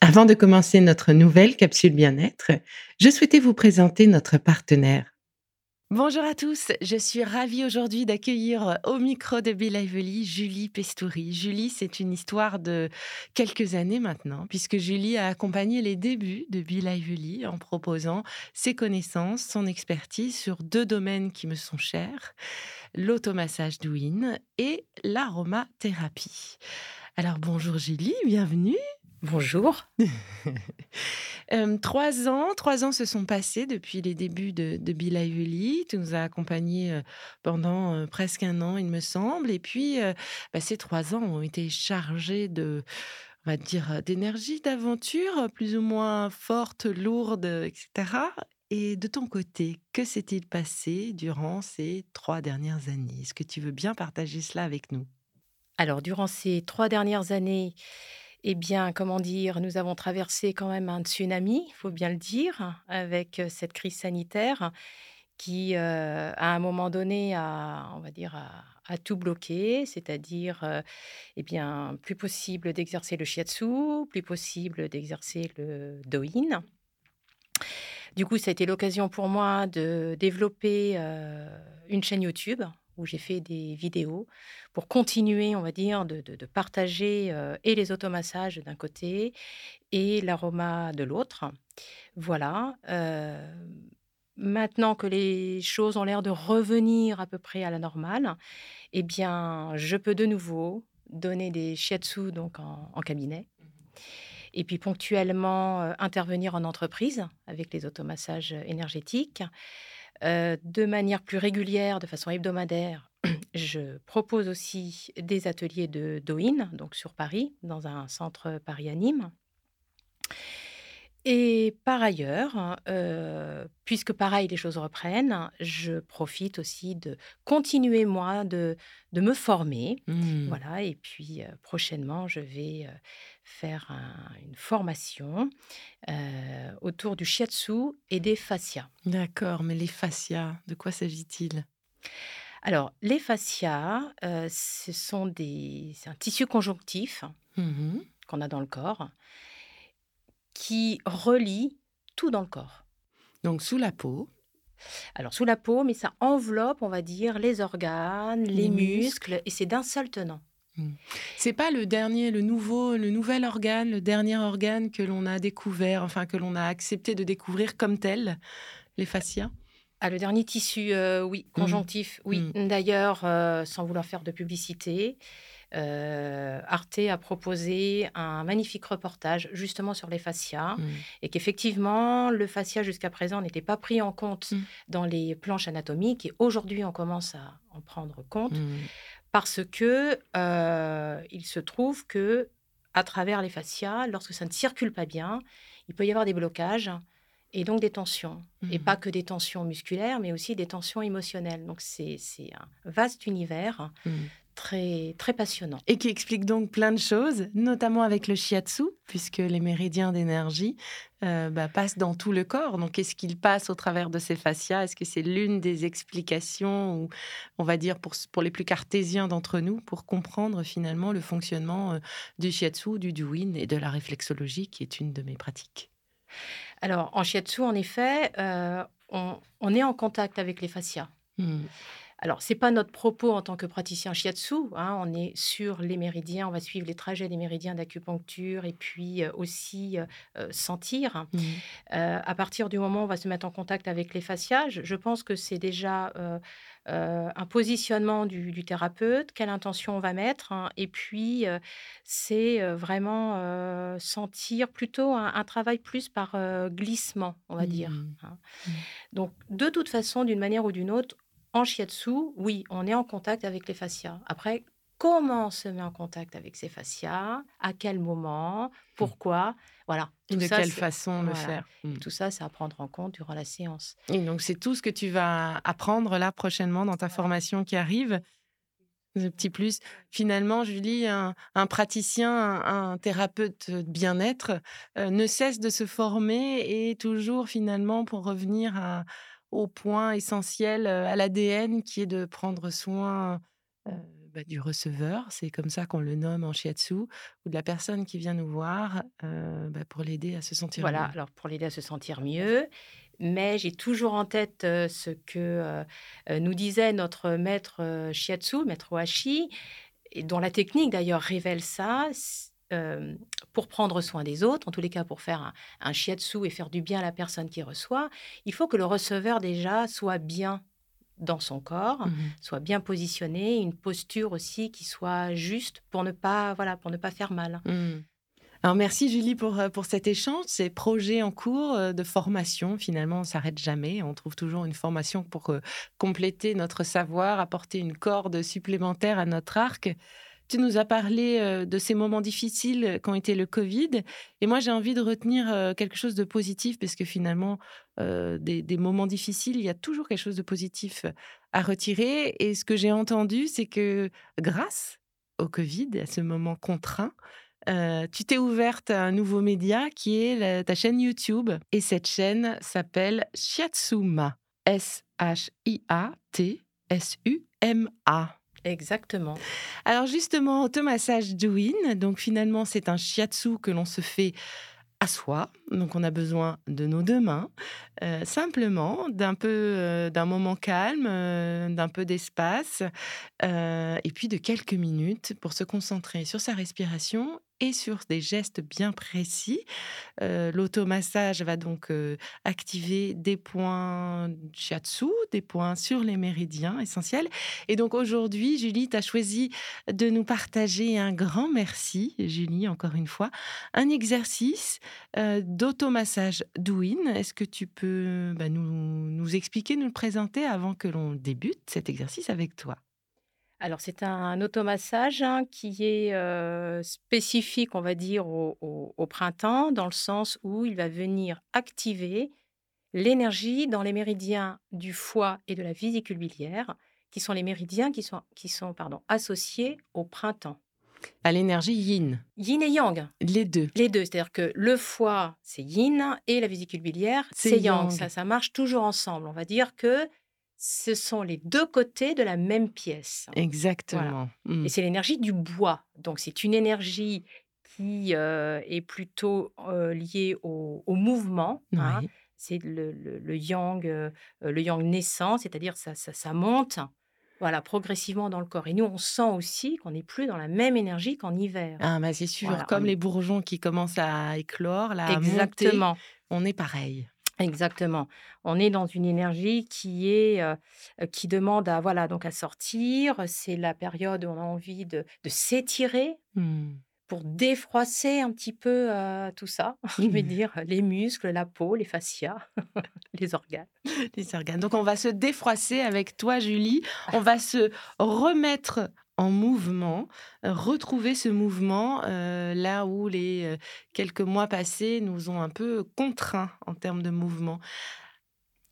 Avant de commencer notre nouvelle capsule bien-être, je souhaitais vous présenter notre partenaire. Bonjour à tous, je suis ravie aujourd'hui d'accueillir au micro de Be Lively Julie Pestouri. Julie, c'est une histoire de quelques années maintenant, puisque Julie a accompagné les débuts de Be Lively en proposant ses connaissances, son expertise sur deux domaines qui me sont chers, l'automassage douine et l'aromathérapie. Alors bonjour Julie, bienvenue. Bonjour. trois ans, trois ans se sont passés depuis les débuts de, de Lively. Tu nous as accompagnés pendant presque un an, il me semble. Et puis, bah, ces trois ans ont été chargés de, on va dire, d'énergie, d'aventure, plus ou moins forte, lourde, etc. Et de ton côté, que s'est-il passé durant ces trois dernières années? Est-ce que tu veux bien partager cela avec nous? Alors, durant ces trois dernières années, eh bien, comment dire, nous avons traversé quand même un tsunami, il faut bien le dire, avec cette crise sanitaire qui, à un moment donné, a, on va dire, a, tout bloqué, c'est-à-dire, eh bien, plus possible d'exercer le shiatsu, plus possible d'exercer le doin. Du coup, ça a été l'occasion pour moi de développer une chaîne YouTube où j'ai fait des vidéos pour continuer, on va dire, de, partager et les automassages d'un côté et l'aroma de l'autre. Voilà. maintenant que les choses ont l'air de revenir à peu près à la normale, eh bien, je peux de nouveau donner des shiatsu donc en, cabinet. Et puis ponctuellement intervenir en entreprise avec les automassages énergétiques. De manière plus régulière, de façon hebdomadaire, je propose aussi des ateliers de Doin, donc sur Paris, dans un centre Paris Anime. Et par ailleurs, euh, puisque pareil, les choses reprennent, je profite aussi de continuer, moi, de, me former. Mmh. Voilà, et puis euh, prochainement, je vais faire une formation autour du shiatsu et des fascias. D'accord, mais les fascias, de quoi s'agit-il? Alors, les fascias, ce sont des, c'est un tissu conjonctif mmh qu'on a dans le corps qui relie tout dans le corps. Donc sous la peau. Alors sous la peau, mais ça enveloppe, on va dire, les organes, les, muscles, et c'est d'un seul tenant. Mmh. C'est pas le dernier, le nouveau, le nouvel organe, le dernier organe que l'on a découvert, enfin que l'on a accepté de découvrir comme tel, les fascias? Ah, le dernier tissu, euh, oui, mmh. conjonctif, oui. Mmh. D'ailleurs, euh, sans vouloir faire de publicité, euh, Arte a proposé un magnifique reportage justement sur les fascias et qu'effectivement, le fascia jusqu'à présent n'était pas pris en compte dans les planches anatomiques et aujourd'hui, on commence à en prendre compte parce que euh, il se trouve que à travers les fascias, lorsque ça ne circule pas bien, il peut y avoir des blocages et donc des tensions. Et mmh. pas que des tensions musculaires, mais aussi des tensions émotionnelles. Donc c'est un vaste univers mmh très, très passionnant. Et qui explique donc plein de choses, notamment avec le shiatsu, puisque les méridiens d'énergie euh, bah, passent dans tout le corps. Donc, quest ce qu'ils passent au travers de ces fascias? Est-ce que c'est l'une des explications, ou on va dire pour, pour les plus cartésiens d'entre nous, pour comprendre finalement le fonctionnement euh, du shiatsu, du duin et de la réflexologie, qui est une de mes pratiques? Alors, en shiatsu, en effet, euh, on, est en contact avec les fascias. Mmh. Alors, ce n'est pas notre propos en tant que praticien shiatsu. Hein, on est sur les méridiens, on va suivre les trajets des méridiens d'acupuncture et puis euh, aussi euh, sentir. Mmh. à partir du moment où on va se mettre en contact avec les fascias, je, pense que c'est déjà un positionnement du, thérapeute, quelle intention on va mettre. Hein, et puis, c'est vraiment sentir plutôt un, travail plus par glissement, on va dire. Hein. Mmh. Donc, de toute façon, d'une manière ou d'une autre, en shiatsu, oui, on est en contact avec les fascias. Après, comment on se met en contact avec ces fascias, à quel moment, pourquoi, voilà. Et de quelle façon le faire? Mmh. Tout ça, c'est à prendre en compte durant la séance. Et donc, c'est tout ce que tu vas apprendre là prochainement dans ta formation qui arrive? Un petit plus. Finalement, Julie, un, un praticien, un, thérapeute de bien-être euh, ne cesse de se former et toujours finalement pour revenir à, au point essentiel, à l'ADN, qui est de prendre soin bah, du receveur, c'est comme ça qu'on le nomme en shiatsu, ou de la personne qui vient nous voir bah, pour l'aider à se sentir voilà, mieux. Voilà, alors pour l'aider à se sentir mieux. Mais j'ai toujours en tête ce que nous disait notre maître shiatsu, maître Ohashi, et dont la technique d'ailleurs révèle ça pour prendre soin des autres, en tous les cas pour faire un, un, shiatsu et faire du bien à la personne qui reçoit, il faut que le receveur déjà soit bien dans son corps, mmh soit bien positionné, une posture aussi qui soit juste pour ne pas voilà pour ne pas faire mal. Mmh. Alors merci Julie pour, pour cet échange, ces projets en cours de formation. Finalement, on s'arrête jamais. On trouve toujours une formation pour compléter notre savoir, apporter une corde supplémentaire à notre arc. Tu nous as parlé euh, de ces moments difficiles qu'ont été le Covid. Et moi, j'ai envie de retenir euh, quelque chose de positif, parce que finalement, euh, des, moments difficiles, il y a toujours quelque chose de positif à retirer. Et ce que j'ai entendu, c'est que grâce au Covid, à ce moment contraint, tu t'es ouverte à un nouveau média qui est ta chaîne YouTube. Et cette chaîne s'appelle Shiatsuma. S-H-I-A-T-S-U-M-A. Exactement. Alors justement, automassage Douin, donc finalement c'est un shiatsu que l'on se fait à soi. Donc on a besoin de nos deux mains, euh, simplement d'un peu euh, d'un moment calme, euh, d'un peu d'espace, et puis de quelques minutes pour se concentrer sur sa respiration et sur des gestes bien précis. L'automassage va donc activer des points shiatsu, des points sur les méridiens essentiels. Et donc aujourd'hui, Julie, tu as choisi de nous partager un grand merci, Julie, encore une fois, un exercice d'automassage Douin. Est-ce que tu peux bah, nous, nous expliquer, nous le présenter avant que l'on débute cet exercice avec toi? Alors, c'est un automassage hein, qui est spécifique, on va dire, au, printemps, dans le sens où il va venir activer l'énergie dans les méridiens du foie et de la vésicule biliaire, qui sont les méridiens qui sont, qui sont pardon, associés au printemps. À l'énergie yin. Yin et yang. Les deux. Les deux. C'est-à-dire que le foie, c'est yin, et la vésicule biliaire, c'est yang. Ça, ça marche toujours ensemble. On va dire que ce sont les deux côtés de la même pièce. Exactement. Mmh. Et c'est l'énergie du bois. Donc c'est une énergie qui euh, est plutôt euh, liée au, mouvement. Hein. C'est le, yang, euh, le yang naissant, c'est-à-dire ça, ça, monte. Voilà, progressivement dans le corps. Et nous, on sent aussi qu'on n'est plus dans la même énergie qu'en hiver. Ah, bah c'est sûr. Comme les bourgeons qui commencent à éclore, là, Exactement. on est pareil. Exactement. On est dans une énergie qui est qui demande à voilà donc à sortir. C'est la période où on a envie de, s'étirer mmh. pour défroisser un petit peu tout ça. Je vais dire les muscles, la peau, les fascias, les organes. Les organes. Donc on va se défroisser avec toi, Julie. On va se remettre en mouvement, euh, retrouver ce mouvement euh, là où les euh, quelques mois passés nous ont un peu contraints en termes de mouvement.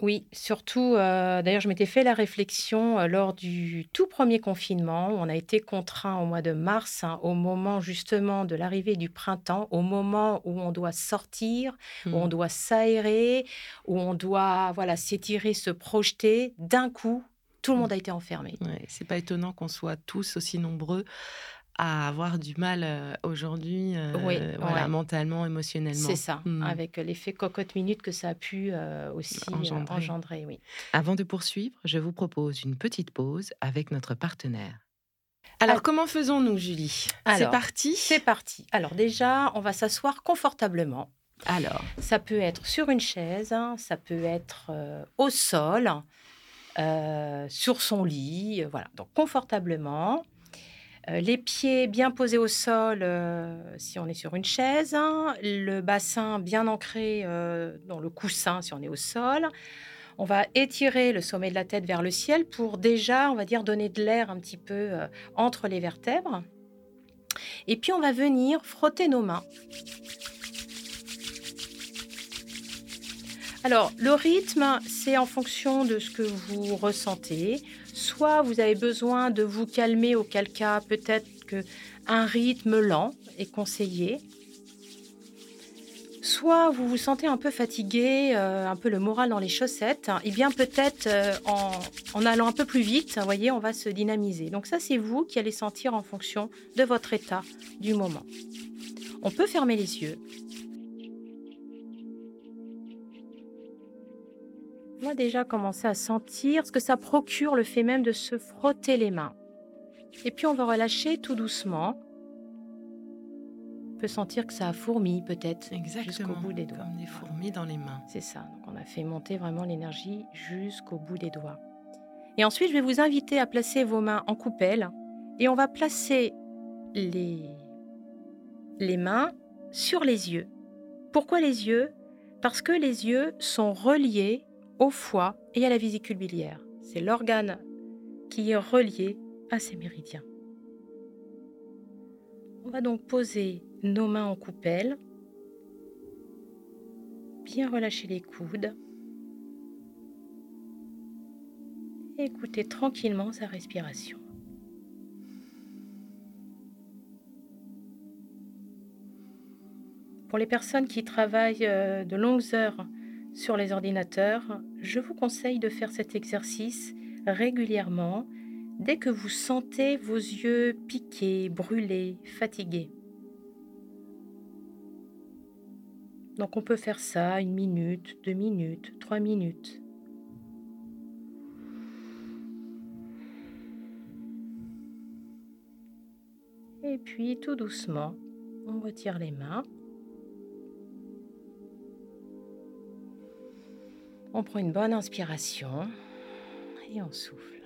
Oui, surtout, d'ailleurs, je m'étais fait la réflexion lors du tout premier confinement. Où on a été contraint au mois de mars, hein, au moment justement de l'arrivée du printemps, au moment où on doit sortir, où on mmh. doit s'aérer, où on doit voilà s'étirer, se projeter. D'un coup, tout le mmh. monde a été enfermé. Ouais, c'est pas étonnant qu'on soit tous aussi nombreux à avoir du mal euh, aujourd'hui, euh, Oui, voilà, ouais. mentalement, émotionnellement. C'est ça, Hmm. avec l'effet cocotte minute que ça a pu euh, aussi Engendrer. engendrer, oui. Avant de poursuivre, je vous propose une petite pause avec notre partenaire. Alors, comment faisons-nous, Julie? C'est parti? C'est parti. Alors déjà, on va s'asseoir confortablement. Alors, Ça peut être sur une chaise, hein, ça peut être euh, au sol, euh, sur son lit, euh, voilà. Donc confortablement. Euh, les pieds bien posés au sol si on est sur une chaise, hein, le bassin bien ancré dans le coussin si on est au sol. On va étirer le sommet de la tête vers le ciel pour déjà, on va dire, donner de l'air un petit peu entre les vertèbres. Et puis on va venir frotter nos mains Alors, le rythme, c'est en fonction de ce que vous ressentez. Soit vous avez besoin de vous calmer, auquel cas peut-être que un rythme lent est conseillé. Soit vous vous sentez un peu fatigué, euh, un peu le moral dans les chaussettes. Et bien peut-être euh, en, en allant un peu plus vite, vous voyez, on va se dynamiser. Donc ça, c'est vous qui allez sentir en fonction de votre état du moment. On peut fermer les yeux. Va déjà commencer à sentir ce que ça procure le fait même de se frotter les mains. Et puis on va relâcher tout doucement. On peut sentir que ça a fourmi peut-être jusqu'au bout des doigts. Comme des fourmis dans les mains. C'est ça. Donc on a fait monter vraiment l'énergie jusqu'au bout des doigts. Et ensuite, je vais vous inviter à placer vos mains en coupelle et on va placer les, les mains sur les yeux. Pourquoi les yeux? Parce que les yeux sont reliés au foie et à la vésicule biliaire. C'est l'organe qui est relié à ces méridiens. On va donc poser nos mains en coupelle, bien relâcher les coudes, et écouter tranquillement sa respiration. Pour les personnes qui travaillent euh, de longues heures sur les ordinateurs, je vous conseille de faire cet exercice régulièrement dès que vous sentez vos yeux piqués, brûlés, fatigués. Donc on peut faire ça une minute, deux minutes, trois minutes. Et puis tout doucement, on retire les mains. On prend une bonne inspiration et on souffle.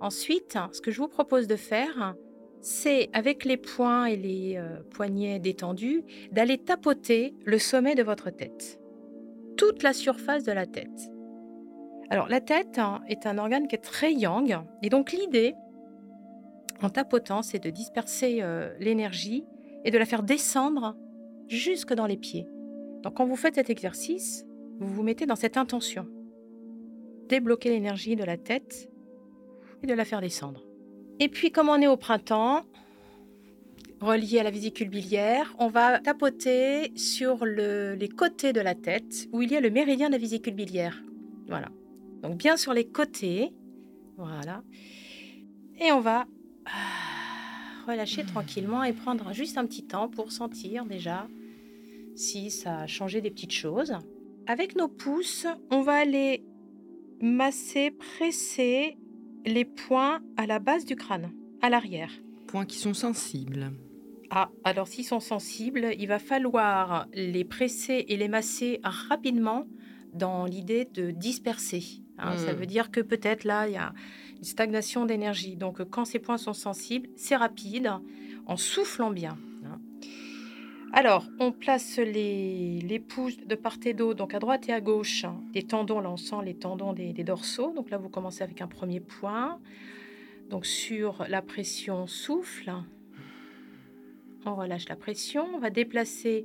Ensuite, ce que je vous propose de faire, c'est avec les poings et les euh, poignets détendus, d'aller tapoter le sommet de votre tête. Toute la surface de la tête. Alors la tête hein, est un organe qui est très yang, et donc l'idée, en tapotant, c'est de disperser euh, l'énergie et de la faire descendre jusque dans les pieds. Donc quand vous faites cet exercice, vous vous mettez dans cette intention. Débloquer l'énergie de la tête et de la faire descendre. Et puis, comme on est au printemps, relié à la vésicule biliaire, on va tapoter sur le- les côtés de la tête où il y a le méridien de la vésicule biliaire. Voilà. Donc, bien sur les côtés. Voilà. Et on va ah, relâcher tranquillement et prendre juste un petit temps pour sentir déjà si ça a changé des petites choses. Avec nos pouces, on va aller masser, presser les points à la base du crâne, à l'arrière. Points qui sont sensibles. Ah, alors s'ils sont sensibles, il va falloir les presser et les masser rapidement dans l'idée de disperser. hein. Ça Mm. veut dire que peut-être là, il y a une stagnation d'énergie. Donc quand ces points sont sensibles, c'est rapide, en soufflant bien. Alors, on place les, pouces de part et d'autre, donc à droite et à gauche, hein, des tendons. Là, les tendons des dorsaux. Donc là, vous commencez avec un premier point. Donc sur la pression, souffle. On relâche la pression. On va déplacer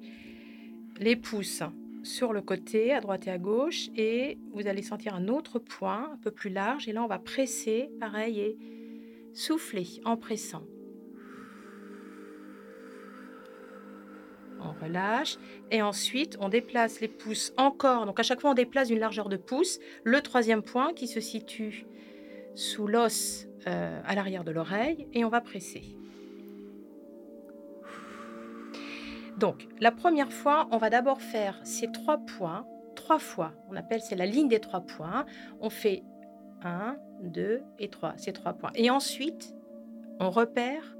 les pouces sur le côté, à droite et à gauche. Et vous allez sentir un autre point, un peu plus large. Et là, on va presser, pareil, et souffler en pressant. on relâche. Et ensuite, on déplace les pouces encore. Donc à chaque fois, on déplace d'une largeur de pouce. Le troisième point qui se situe sous l'os euh, à l'arrière de l'oreille. Et on va presser. Donc la première fois, on va d'abord faire ces trois points. Trois fois. On appelle, c'est la ligne des trois points. On fait 1, 2 et trois Ces trois points. Et ensuite, on repère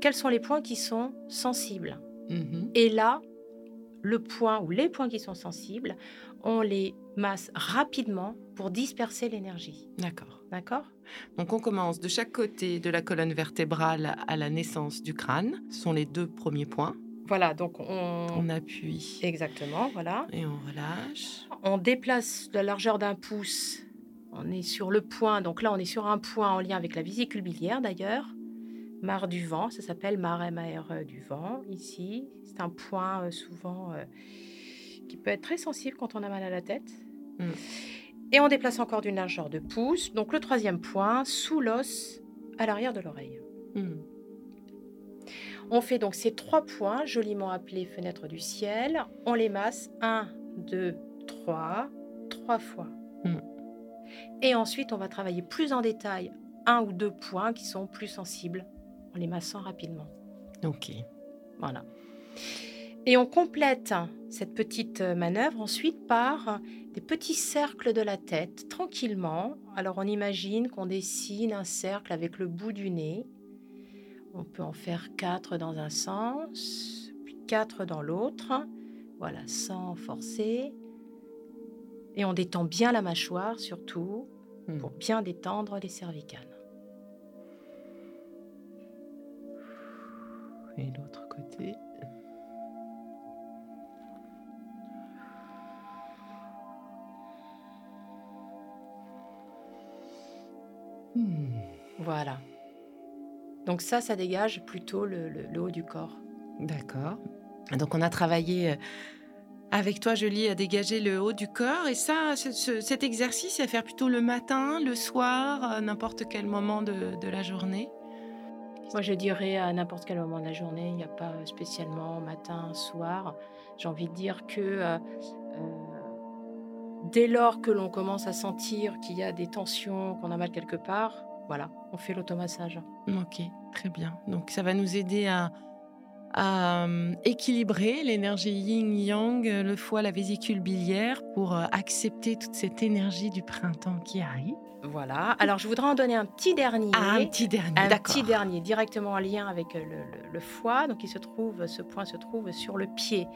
quels sont les points qui sont sensibles. Mhm. Et là, le point ou les points qui sont sensibles, on les masse rapidement pour disperser l'énergie. D'accord. D'accord? Donc on commence de chaque côté de la colonne vertébrale à la naissance du crâne. Ce sont les deux premiers points. Voilà, donc on... On appuie Exactement, voilà. et on relâche. On déplace la largeur d'un pouce. On est sur le point, donc là on est sur un point en lien avec la vésicule biliaire d'ailleurs. Mare du vent, ça s'appelle mare M-A-R-E du vent ici. C'est un point euh, souvent euh, qui peut être très sensible quand on a mal à la tête. Mm. Et on déplace encore d'une largeur de pouce. Donc le troisième point, sous l'os, à l'arrière de l'oreille. Hmm. On fait donc ces trois points, joliment appelés fenêtres du ciel. On les masse 1, 2, 3, trois fois. Mm. Et ensuite, on va travailler plus en détail un ou deux points qui sont plus sensibles en les massant rapidement. Ok. Voilà. Et on complète cette petite manœuvre ensuite par des petits cercles de la tête, tranquillement. Alors on imagine qu'on dessine un cercle avec le bout du nez. On peut en faire quatre dans un sens, puis quatre dans l'autre. Voilà, sans forcer. Et on détend bien la mâchoire surtout Hmm. pour bien détendre les cervicales. Et l'autre côté. Hmm. Voilà. Donc ça, ça dégage plutôt le, le- le haut du corps. D'accord. Donc on a travaillé euh, avec toi, Julie, à dégager le haut du corps. Et ça, ce- ce- cet exercice, à faire plutôt le matin, le soir, à n'importe quel moment de, de la journée. Moi, je dirais à n'importe quel moment de la journée, il n'y a pas spécialement matin, soir. J'ai envie de dire que euh, euh, dès lors que l'on commence à sentir qu'il y a des tensions, qu'on a mal quelque part, voilà, on fait l'automassage. Ok, très bien. Donc ça va nous aider à, à, euh, équilibrer l'énergie yin-yang, euh, le foie, la vésicule biliaire, pour euh, accepter toute cette énergie du printemps qui arrive. Voilà. Alors, je voudrais en donner un petit dernier. Ah, un petit dernier, Un petit dernier, directement en lien avec le, le- le foie. Donc, il se trouve, ce point se trouve sur le pied.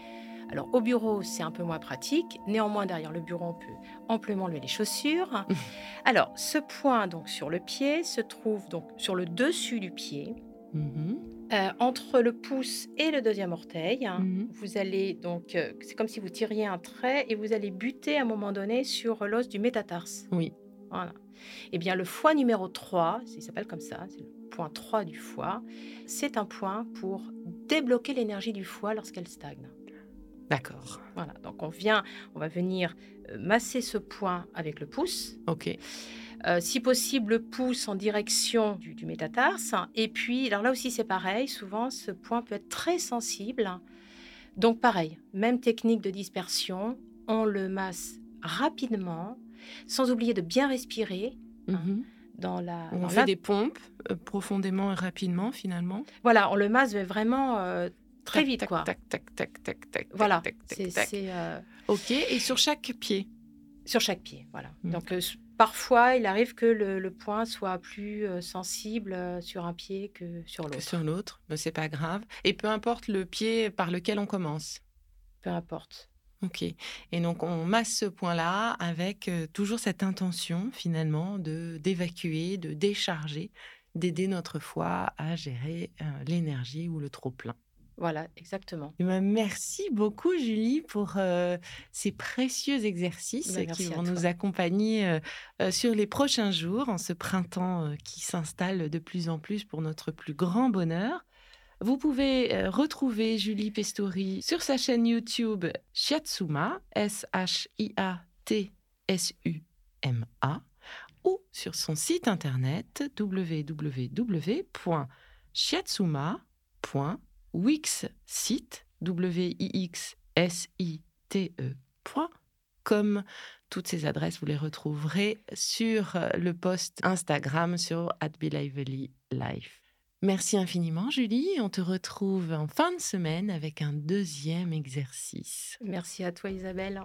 Alors, au bureau, c'est un peu moins pratique. Néanmoins, derrière le bureau, on peut amplement lever les chaussures. Alors, ce point, donc, sur le pied, se trouve donc sur le dessus du pied, Mhm, euh, entre le pouce et le deuxième orteil. mhm. Vous allez donc, euh, c'est comme si vous tiriez un trait et vous allez buter à un moment donné sur l'os du métatarse. Oui. Voilà. Eh bien, le foie numéro 3, il s'appelle comme ça, c'est le point 3 du foie, c'est un point pour débloquer l'énergie du foie lorsqu'elle stagne. D'accord. Voilà, donc on vient, on va venir euh, masser ce point avec le pouce, Ok. Euh, si possible le pouce en direction du, du métatarse, et puis, alors là aussi c'est pareil, souvent ce point peut être très sensible, donc pareil, même technique de dispersion, on le masse rapidement, sans oublier de bien respirer Mhm. dans la... On dans fait des pompes euh, profondément et rapidement, finalement. Voilà, on le masse vraiment euh, très Tac, vite, tac, quoi. Tac, tac, tac, tac, tac. Voilà, tac, tac, c'est tac. c'est, euh, Ok. Et sur chaque pied. sur chaque pied, voilà. Mm. Donc parfois, il arrive que le, le point soit plus euh, sensible euh, sur un pied que sur que l'autre, sur l'autre, mais c'est pas grave. Et peu importe le pied par lequel on commence. peu importe. Ok. Et donc on masse ce point-là avec euh, toujours cette intention finalement de d'évacuer, de décharger, d'aider notre foie à gérer euh, l'énergie ou le trop plein. Voilà, exactement. Eh ben, merci beaucoup Julie pour euh, ces précieux exercices Ben, qui vont nous accompagner euh, euh, sur les prochains jours en ce printemps qui s'installe de plus en plus pour notre plus grand bonheur. Vous pouvez retrouver Julie Pestori sur sa chaîne YouTube Shiatsuma, S-H-I-A-T-S-U-M-A, ou sur son site internet www.shiatsuma.wixsite, W-I-X-S-I-T-E.com. Toutes ces adresses, vous les retrouverez sur euh, le post Instagram sur @belivelylife. Merci infiniment, Julie. On te retrouve en fin de semaine avec un deuxième exercice. Merci à toi, Isabelle.